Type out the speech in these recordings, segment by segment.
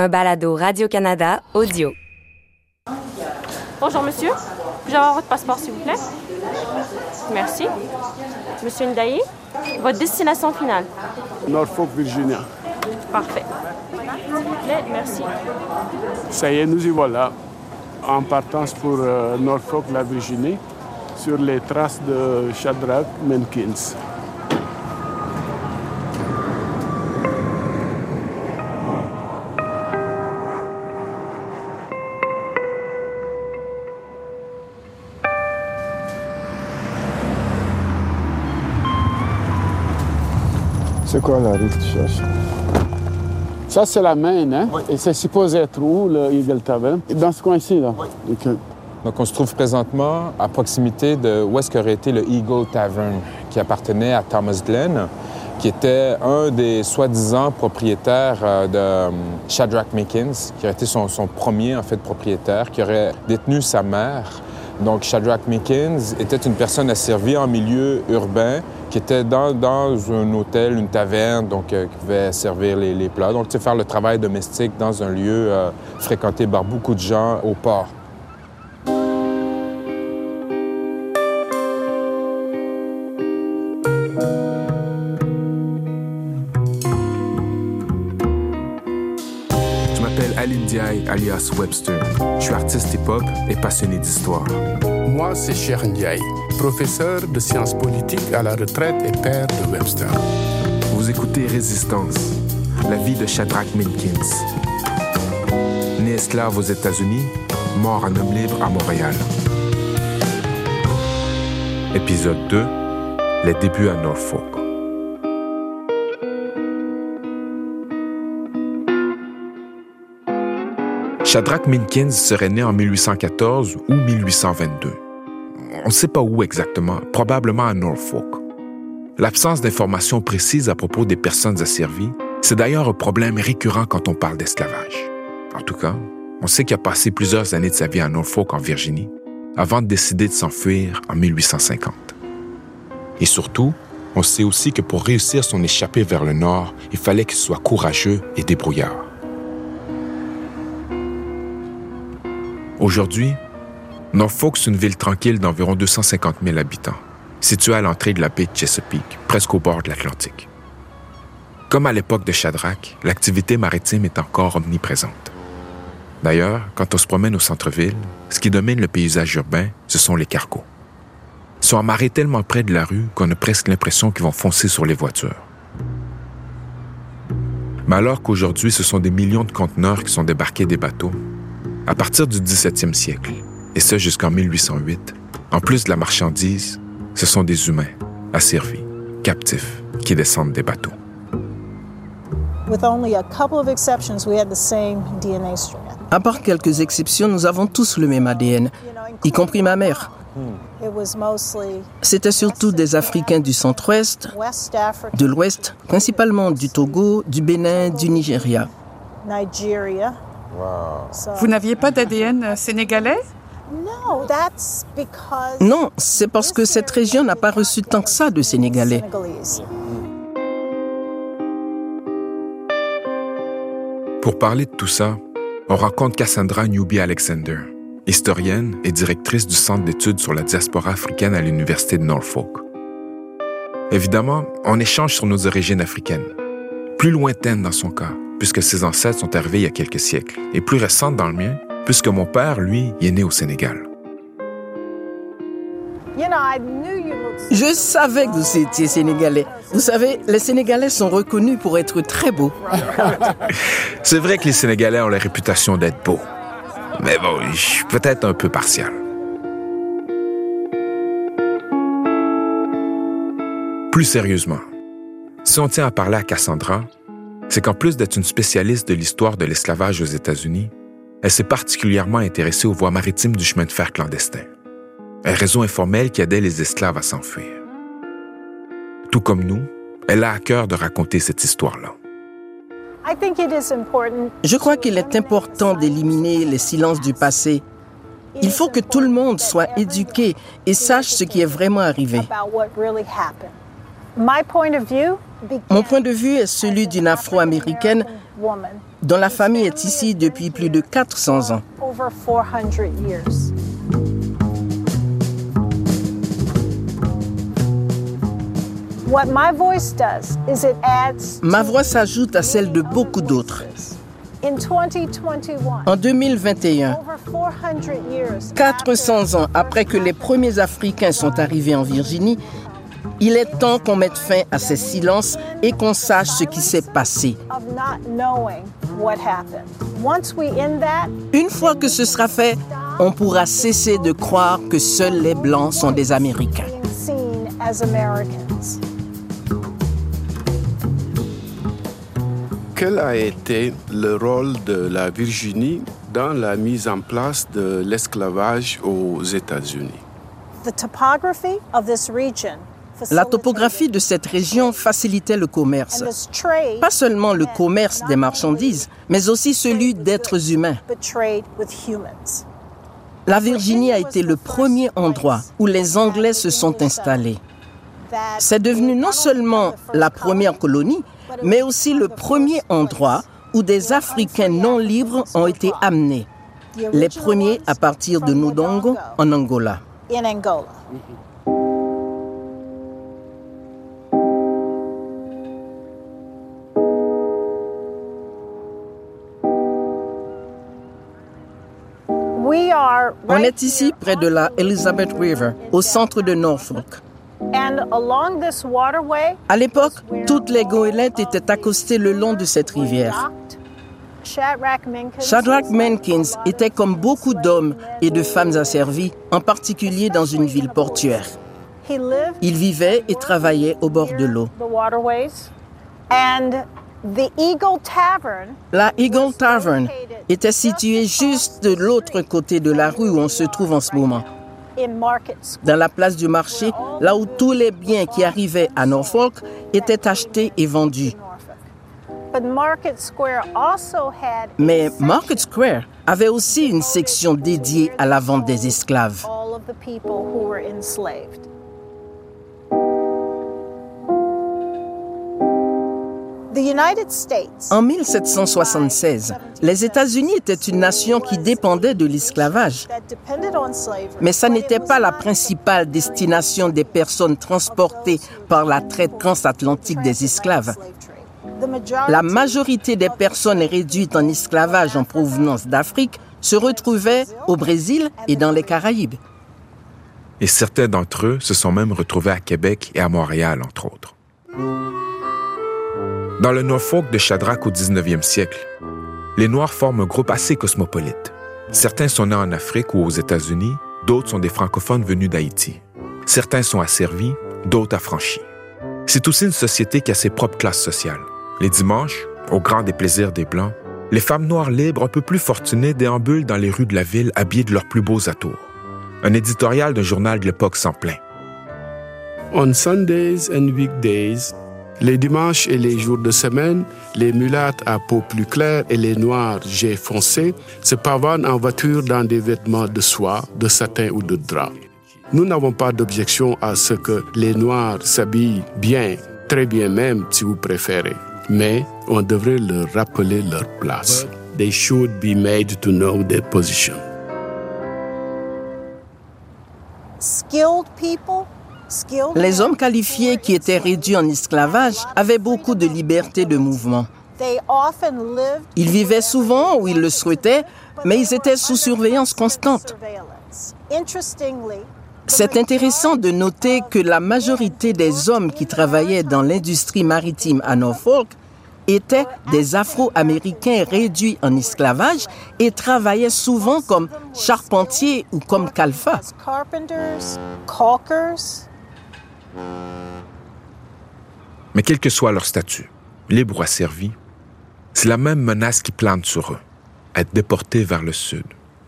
un balado Radio-Canada audio. Bonjour, monsieur. Puis-je avoir votre passeport, s'il vous plaît? Merci. Monsieur Ndaye, votre destination finale? Norfolk, Virginia. Parfait. S'il vous plaît, merci. Ça y est, nous y voilà, en partance pour euh, Norfolk, la Virginie, sur les traces de Shadrach Menkins. C'est quoi la rue que tu cherches? Ça, c'est la Maine, hein? Et c'est supposé être où, le Eagle Tavern? Dans ce coin-ci, là? Ok. Donc, on se trouve présentement à proximité de où est-ce qu'aurait été le Eagle Tavern, qui appartenait à Thomas Glenn, qui était un des soi-disant propriétaires euh, de euh, Shadrach Mickens, qui aurait été son, son premier, en fait, propriétaire, qui aurait détenu sa mère. Donc, Shadrach Mickens était une personne asservie en milieu urbain, qui était dans, dans un hôtel, une taverne, donc euh, qui pouvait servir les, les plats. Donc, tu sais, faire le travail domestique dans un lieu euh, fréquenté par beaucoup de gens au port. Je m'appelle Aline Diaye, alias Webster. Je suis artiste hip-hop et passionné d'histoire. Moi, c'est Cher Ndiaye, professeur de sciences politiques à la retraite et père de Webster. Vous écoutez Résistance, la vie de Shadrach Minkins. Né esclave aux États-Unis, mort en homme libre à Montréal. Épisode 2 Les débuts à Norfolk. Shadrach Minkins serait né en 1814 ou 1822. On ne sait pas où exactement, probablement à Norfolk. L'absence d'informations précises à propos des personnes asservies, c'est d'ailleurs un problème récurrent quand on parle d'esclavage. En tout cas, on sait qu'il a passé plusieurs années de sa vie à Norfolk, en Virginie, avant de décider de s'enfuir en 1850. Et surtout, on sait aussi que pour réussir son échappée vers le nord, il fallait qu'il soit courageux et débrouillard. Aujourd'hui, Norfolk, c'est une ville tranquille d'environ 250 000 habitants, située à l'entrée de la baie de Chesapeake, presque au bord de l'Atlantique. Comme à l'époque de Shadrach, l'activité maritime est encore omniprésente. D'ailleurs, quand on se promène au centre-ville, ce qui domine le paysage urbain, ce sont les cargos. Ils sont amarrés tellement près de la rue qu'on a presque l'impression qu'ils vont foncer sur les voitures. Mais alors qu'aujourd'hui, ce sont des millions de conteneurs qui sont débarqués des bateaux, à partir du 17e siècle, et ce jusqu'en 1808, en plus de la marchandise, ce sont des humains, asservis, captifs, qui descendent des bateaux. With only a couple of exceptions, we had the same DNA strand. À part quelques exceptions, nous avons tous le même ADN, y compris ma mère. It was mostly C'était surtout des Africains du centre-ouest, de l'ouest, principalement du Togo, du Bénin, du Nigeria. Vous n'aviez pas d'ADN sénégalais? No, that's because Non, c'est parce que cette région n'a pas reçu tant que ça de Sénégalais. Pour parler de tout ça, on rencontre Cassandra Newby Alexander, historienne et directrice du Centre d'études sur la diaspora africaine à l'Université de Norfolk. Évidemment, on échange sur nos origines africaines, plus lointaines dans son cas, puisque ses ancêtres sont arrivés il y a quelques siècles, et plus récentes dans le mien, puisque mon père, lui, y est né au Sénégal. Je savais que vous étiez Sénégalais. Vous savez, les Sénégalais sont reconnus pour être très beaux. C'est vrai que les Sénégalais ont la réputation d'être beaux. Mais bon, je suis peut-être un peu partial. Plus sérieusement, si on tient à parler à Cassandra, c'est qu'en plus d'être une spécialiste de l'histoire de l'esclavage aux États-Unis, elle s'est particulièrement intéressée aux voies maritimes du chemin de fer clandestin, un réseau informel qui aidait les esclaves à s'enfuir. Tout comme nous, elle a à cœur de raconter cette histoire-là. I think it is important. Je crois qu'il est important d'éliminer les silences du passé. Il faut que tout le monde soit éduqué et sache ce qui est vraiment arrivé. Mon point de vue est celui d'une Afro-américaine woman dont la famille est ici depuis plus de 400 ans. Over 400 years. What my voice does is it adds Ma voix s'ajoute à celle de beaucoup d'autres. in 2021. En 2021, Over 400 years 400 ans après que les premiers Africains sont arrivés en Virginie, il est temps qu'on mette fin à ces silences et qu'on sache ce qui s'est passé. of not knowing what happened. Once we end that, Une fois que ce sera fait, on pourra cesser de croire que seuls les Blancs sont des Américains. being seen as Americans. Quel a été le rôle de la Virginie dans la mise en place de l'esclavage aux États-Unis? The topography of this region La topographie de cette région facilitait le commerce. Pas seulement le commerce des marchandises, mais aussi celui d'êtres humains. La Virginie a été le premier endroit où les Anglais se sont installés. C'est devenu non seulement la première colonie, mais aussi le premier endroit où des Africains non libres ont été amenés. Les premiers à partir de Nodongo, en Angola. On est ici près de la Elizabeth River, au centre de Norfolk. and along this waterway À l'époque, toutes les goélettes étaient accostées le long de cette rivière. Shadrach Menkins. Était comme beaucoup d'hommes et de femmes asservis, en particulier dans une ville portuaire. Il vivait et travaillait au bord de l'eau. La Eagle Tavern était située juste de l'autre côté de la rue où on se trouve en ce moment, in Market Square. dans la place du marché, là où tous les biens qui arrivaient à Norfolk étaient achetés et vendus. But Market Square also had a Mais Market Square avait aussi une section dédiée à la vente des esclaves. En 1776, les États-Unis étaient une nation qui dépendait de l'esclavage. Mais ça n'était pas la principale destination des personnes transportées par la traite transatlantique des esclaves. La majorité des personnes réduites en esclavage en provenance d'Afrique se retrouvaient au Brésil et dans les Caraïbes. Et certains d'entre eux se sont même retrouvés à Québec et à Montréal, entre autres. Dans le Norfolk de Shadrach au 19e siècle, les Noirs forment un groupe assez cosmopolite. Certains sont nés en Afrique ou aux États-Unis, d'autres sont des francophones venus d'Haïti. Certains sont asservis, d'autres affranchis. C'est aussi une société qui a ses propres classes sociales. Les dimanches, au grand déplaisir des Blancs, les femmes noires libres un peu plus fortunées déambulent dans les rues de la ville habillées de leurs plus beaux atours. Un éditorial d'un journal de l'époque s'en plaint. On Sundays and weekdays, les dimanches et les jours de semaine, les mulattes à peau plus claire et les noirs jet foncé se pavanent en voiture dans des vêtements de soie, de satin ou de drap. Nous n'avons pas d'objection à ce que les noirs s'habillent bien, très bien même si vous préférez. Mais on devrait leur rappeler leur place. They should be made to know their position. skilled people, Les hommes qualifiés qui étaient réduits en esclavage avaient beaucoup de liberté de mouvement. Ils vivaient souvent où ils le souhaitaient, mais ils étaient sous surveillance constante. C'est intéressant de noter que la majorité des hommes qui travaillaient dans l'industrie maritime à Norfolk étaient des Afro-Américains réduits en esclavage et travaillaient souvent comme charpentiers ou comme calfas. Mais quel que soit leur statut, libre ou asservi, c'est la même menace qui plane sur eux, être déportés vers le sud,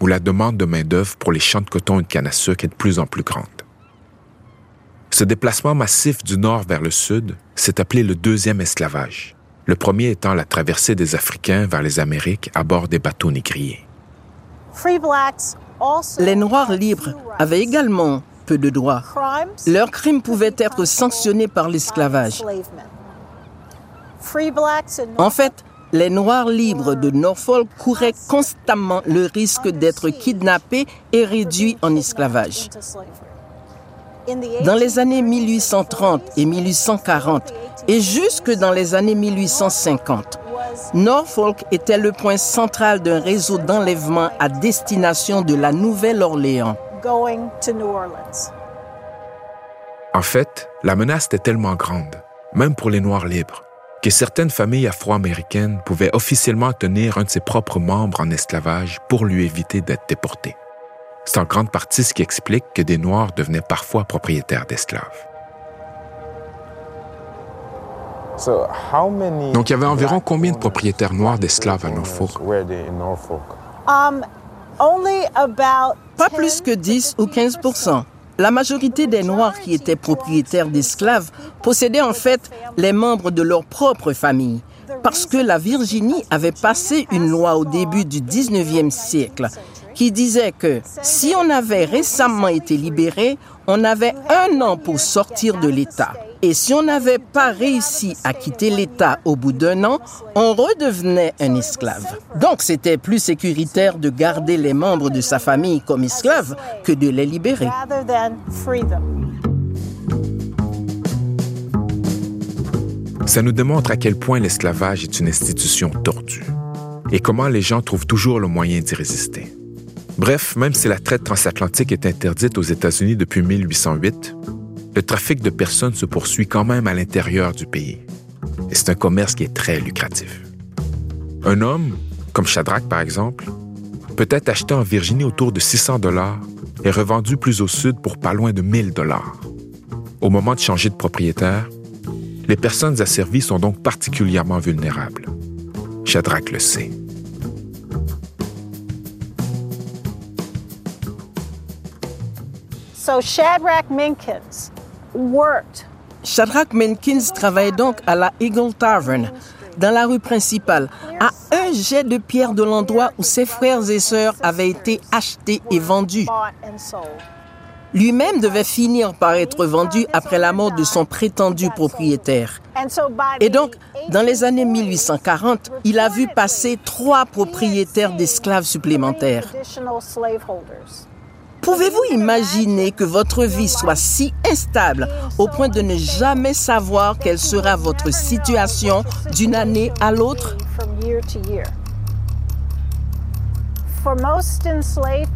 où la demande de main-d'œuvre pour les champs de coton et de canne à sucre est de plus en plus grande. Ce déplacement massif du nord vers le sud s'est appelé le deuxième esclavage, le premier étant la traversée des Africains vers les Amériques à bord des bateaux négriers. Les Noirs libres avaient également peu de droits. Leurs crimes pouvaient être sanctionnés par l'esclavage. En fait, les Noirs libres de Norfolk couraient constamment le risque d'être kidnappés et réduits en esclavage. Dans les années 1830 et 1840 et jusque dans les années 1850, Norfolk était le point central d'un réseau d'enlèvement à destination de la Nouvelle-Orléans. En fait, la menace était tellement grande, même pour les Noirs libres, que certaines familles afro-américaines pouvaient officiellement tenir un de ses propres membres en esclavage pour lui éviter d'être déporté. C'est en grande partie ce qui explique que des Noirs devenaient parfois propriétaires d'esclaves. Donc il y avait environ combien de propriétaires noirs d'esclaves à Norfolk? Pas plus que 10 ou 15% La majorité des Noirs qui étaient propriétaires d'esclaves possédaient en fait les membres de leur propre famille, parce que la Virginie avait passé une loi au début du 19e siècle qui disait que si on avait récemment été libéré, on avait un an pour sortir de l'État. Et si on n'avait pas réussi à quitter l'État au bout d'un an, on redevenait un esclave. Donc c'était plus sécuritaire de garder les membres de sa famille comme esclaves que de les libérer. Ça nous démontre à quel point l'esclavage est une institution tordue et comment les gens trouvent toujours le moyen d'y résister. Bref, même si la traite transatlantique est interdite aux États-Unis depuis 1808, le trafic de personnes se poursuit quand même à l'intérieur du pays. Et c'est un commerce qui est très lucratif. Un homme, comme Shadrach par exemple, peut être acheté en Virginie autour de 600 dollars et revendu plus au sud pour pas loin de 1000 dollars. Au moment de changer de propriétaire, les personnes asservies sont donc particulièrement vulnérables. Shadrach le sait. So Shadrach Minkins Shadrach Menkins travaillait donc à la Eagle Tavern, dans la rue principale, à un jet de pierre de l'endroit où ses frères et sœurs avaient été achetés et vendus. Lui-même devait finir par être vendu après la mort de son prétendu propriétaire. Et donc, dans les années 1840, il a vu passer trois propriétaires d'esclaves supplémentaires. Pouvez-vous imaginer que votre vie soit si instable au point de ne jamais savoir quelle sera votre situation d'une année à l'autre?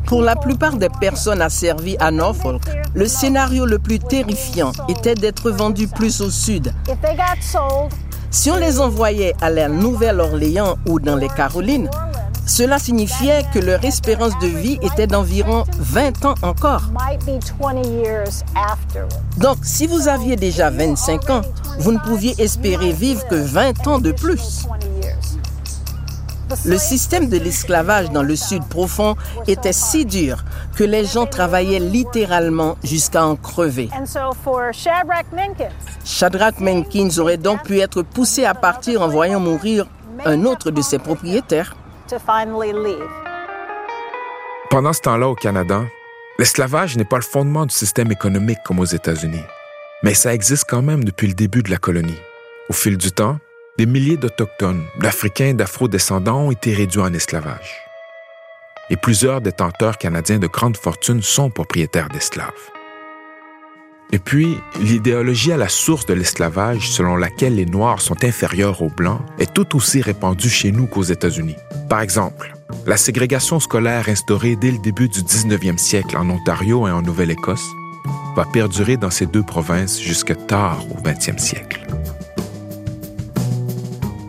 Pour la plupart des personnes asservies à Norfolk, le scénario le plus terrifiant était d'être vendus plus au sud. Si on les envoyait à la Nouvelle-Orléans ou dans les Carolines, cela signifiait que leur espérance de vie était d'environ 20 ans encore. might be 20 years afterwards. Donc, si vous aviez déjà 25 ans, vous ne pouviez espérer vivre que 20 ans de plus. 20 years. The Le système de l'esclavage dans le sud profond était si dur que les gens travaillaient littéralement jusqu'à en crever. And so for Shadrach Minkins, Shadrach Menkins aurait donc pu être poussé à partir en voyant mourir un autre de ses propriétaires. To finally leave. Pendant ce temps-là, au Canada, l'esclavage n'est pas le fondement du système économique comme aux États-Unis. Mais ça existe quand même depuis le début de la colonie. Au fil du temps, des milliers d'Autochtones, d'Africains et d'Afro-descendants ont été réduits en esclavage. Et plusieurs détenteurs canadiens de grande fortune sont propriétaires d'esclaves. Et puis, l'idéologie à la source de l'esclavage selon laquelle les Noirs sont inférieurs aux Blancs est tout aussi répandue chez nous qu'aux États-Unis. Par exemple, la ségrégation scolaire instaurée dès le début du 19e siècle en Ontario et en Nouvelle-Écosse va perdurer dans ces deux provinces jusque tard au 20e siècle.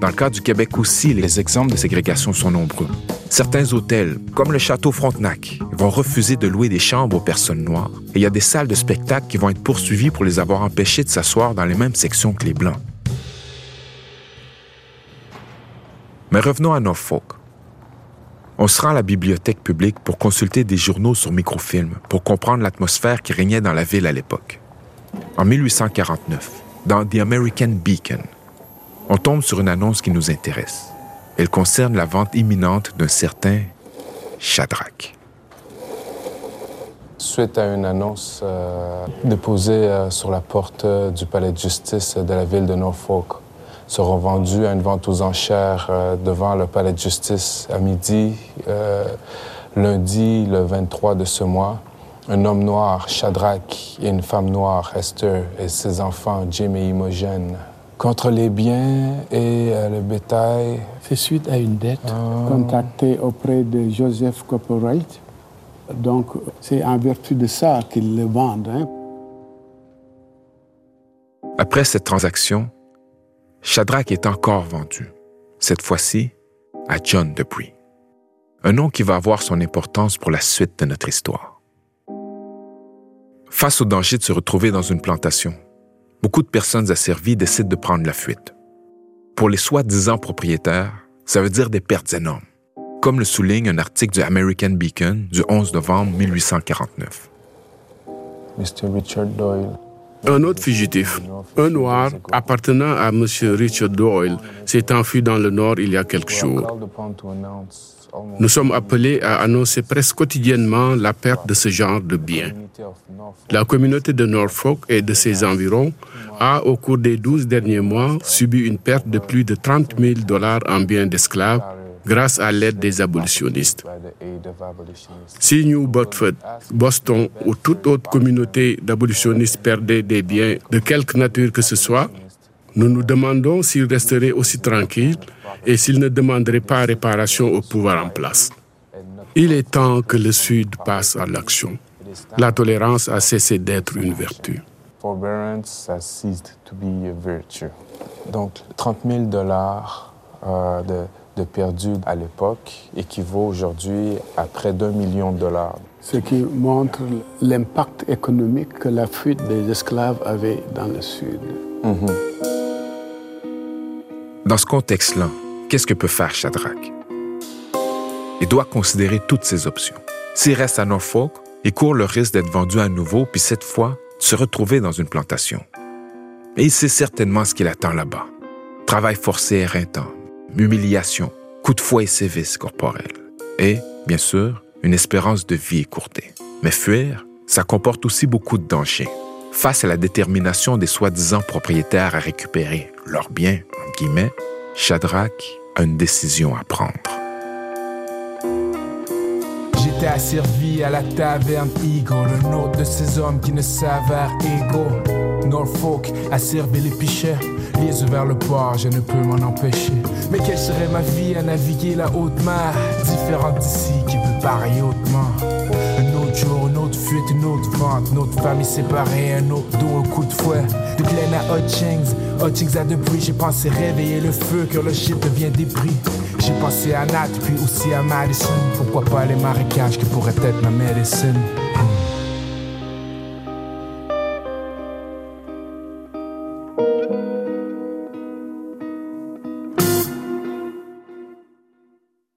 Dans le cas du Québec aussi, les exemples de ségrégation sont nombreux. Certains hôtels, comme le Château Frontenac, vont refuser de louer des chambres aux personnes noires. Et il y a des salles de spectacle qui vont être poursuivies pour les avoir empêchés de s'asseoir dans les mêmes sections que les Blancs. Mais revenons à Norfolk. On se rend à la bibliothèque publique pour consulter des journaux sur microfilm pour comprendre l'atmosphère qui régnait dans la ville à l'époque. En 1849, dans The American Beacon, on tombe sur une annonce qui nous intéresse. Elle concerne la vente imminente d'un certain Shadrach. Suite à une annonce euh, déposée euh, sur la porte euh, du palais de justice de la ville de Norfolk seront vendus à une vente aux enchères devant le palais de justice à midi, lundi, le 23 de ce mois. Un homme noir, Shadrach, et une femme noire, Esther, et ses enfants, Jim et Imogen, contre les biens et euh, le bétail. C'est suite à une dette contractée auprès de Joseph Corporate. Donc, c'est en vertu de ça qu'ils le vendent. hein. Après cette transaction, Shadrach est encore vendu, cette fois-ci à John Dupree, un nom qui va avoir son importance pour la suite de notre histoire. Face au danger de se retrouver dans une plantation, beaucoup de personnes asservies décident de prendre la fuite. Pour les soi-disant propriétaires, ça veut dire des pertes énormes, comme le souligne un article du American Beacon du 11 novembre 1849. Mr. Richard Doyle. Un autre fugitif, un noir appartenant à M. Richard Doyle, s'est enfui dans le nord il y a quelques jours. Nous sommes appelés à annoncer presque quotidiennement la perte de ce genre de biens. La communauté de Norfolk et de ses environs a, au cours des 12 derniers mois, subi une perte de plus de 30 000 dollars en biens d'esclaves grâce à l'aide des abolitionnistes. Si New Bedford, Boston ou toute autre communauté d'abolitionnistes perdait des biens de quelque nature que ce soit, nous nous demandons s'ils resteraient aussi tranquilles et s'ils ne demanderaient pas réparation au pouvoir en place. Il est temps que le Sud passe à l'action. La tolérance a cessé d'être une vertu. Forbearance has ceased to be a virtue. Donc, 30 000 dollars euh, de, de perdus à l'époque équivaut aujourd'hui à près d'un million de dollars. Ce qui montre l'impact économique que la fuite des esclaves avait dans le Sud. Dans ce contexte-là, qu'est-ce que peut faire Shadrach? Il doit considérer toutes ses options. S'il reste à Norfolk, il court le risque d'être vendu à nouveau, puis cette fois, se retrouver dans une plantation. Et il sait certainement ce qu'il attend là-bas. Travail forcé et éreintant, humiliation, coups de fouet et sévices corporels. Et, bien sûr, une espérance de vie écourtée. Mais fuir, ça comporte aussi beaucoup de dangers. Face à la détermination des soi-disant propriétaires à récupérer leurs biens, entre guillemets, Shadrach a une décision à prendre. J'étais asservi à la taverne Eagle, un autre de ces hommes qui ne s'avèrent égaux. Norfolk a servi les pichets, les vers le port, je ne peux m'en empêcher. Mais quelle serait ma vie à naviguer la haute mer, différente d'ici qui peut parler hautement. Un autre jour, une autre fuite, une autre vente, une autre famille séparée, un autre dos, un coup de fouet. De Glen à Hutchings, Hutchings à Debris, j'ai pensé réveiller le feu, que le shit devient débris. J'ai pensé à Nat, puis aussi à Madison. Pourquoi pas les marécages qui pourraient être ma médecine?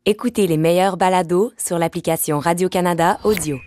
Écoutez les meilleurs balados sur l'application Radio-Canada Audio.